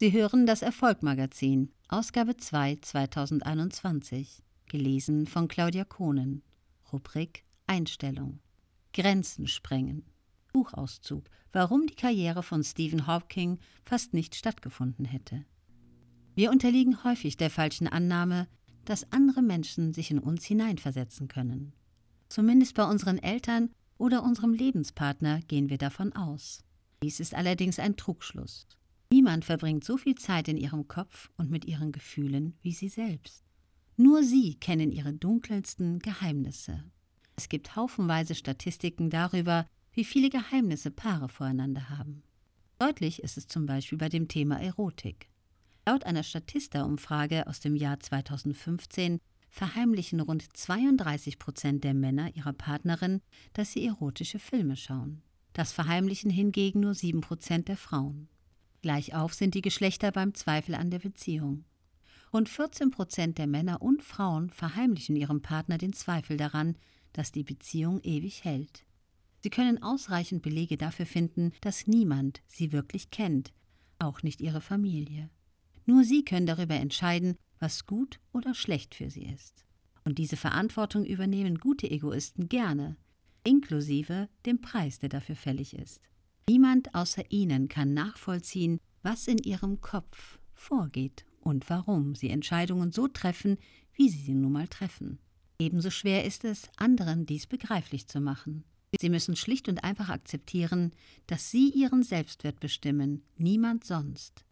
Sie hören das Erfolgmagazin, Ausgabe 2 2021, gelesen von Claudia Kohnen. Rubrik Einstellung. Grenzen sprengen. Buchauszug, warum die Karriere von Stephen Hawking fast nicht stattgefunden hätte. Wir unterliegen häufig der falschen Annahme, dass andere Menschen sich in uns hineinversetzen können. Zumindest bei unseren Eltern oder unserem Lebenspartner gehen wir davon aus. Dies ist allerdings ein Trugschluss. Niemand verbringt so viel Zeit in ihrem Kopf und mit ihren Gefühlen wie sie selbst. Nur sie kennen ihre dunkelsten Geheimnisse. Es gibt haufenweise Statistiken darüber, wie viele Geheimnisse Paare voreinander haben. Deutlich ist es zum Beispiel bei dem Thema Erotik. Laut einer Statista-Umfrage aus dem Jahr 2015 verheimlichen rund 32 Prozent der Männer ihrer Partnerin, dass sie erotische Filme schauen. Das verheimlichen hingegen nur 7 Prozent der Frauen. Gleichauf sind die Geschlechter beim Zweifel an der Beziehung. Rund 14 Prozent der Männer und Frauen verheimlichen ihrem Partner den Zweifel daran, dass die Beziehung ewig hält. Sie können ausreichend Belege dafür finden, dass niemand sie wirklich kennt, auch nicht ihre Familie. Nur sie können darüber entscheiden, was gut oder schlecht für sie ist. Und diese Verantwortung übernehmen gute Egoisten gerne, inklusive dem Preis, der dafür fällig ist. Niemand außer ihnen kann nachvollziehen, was in ihrem Kopf vorgeht und warum sie Entscheidungen so treffen, wie sie sie nun mal treffen. Ebenso schwer ist es, anderen dies begreiflich zu machen. Sie müssen schlicht und einfach akzeptieren, dass sie ihren Selbstwert bestimmen, niemand sonst.